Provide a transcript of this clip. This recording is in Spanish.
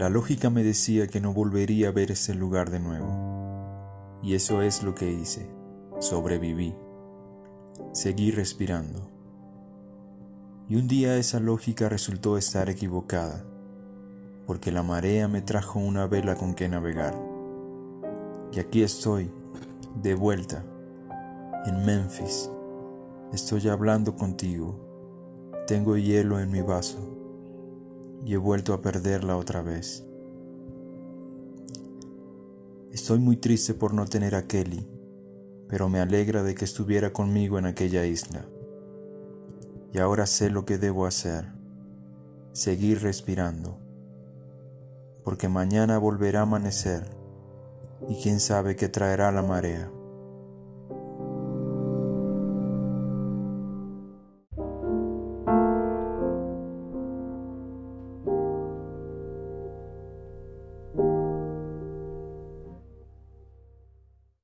La lógica me decía que no volvería a ver ese lugar de nuevo. Y eso es lo que hice. Sobreviví. Seguí respirando. Y un día esa lógica resultó estar equivocada, porque la marea me trajo una vela con que navegar. Y aquí estoy, de vuelta, en Memphis. Estoy hablando contigo. Tengo hielo en mi vaso y he vuelto a perderla otra vez. Estoy muy triste por no tener a Kelly, pero me alegra de que estuviera conmigo en aquella isla. Y ahora sé lo que debo hacer, seguir respirando, porque mañana volverá a amanecer y quién sabe qué traerá la marea.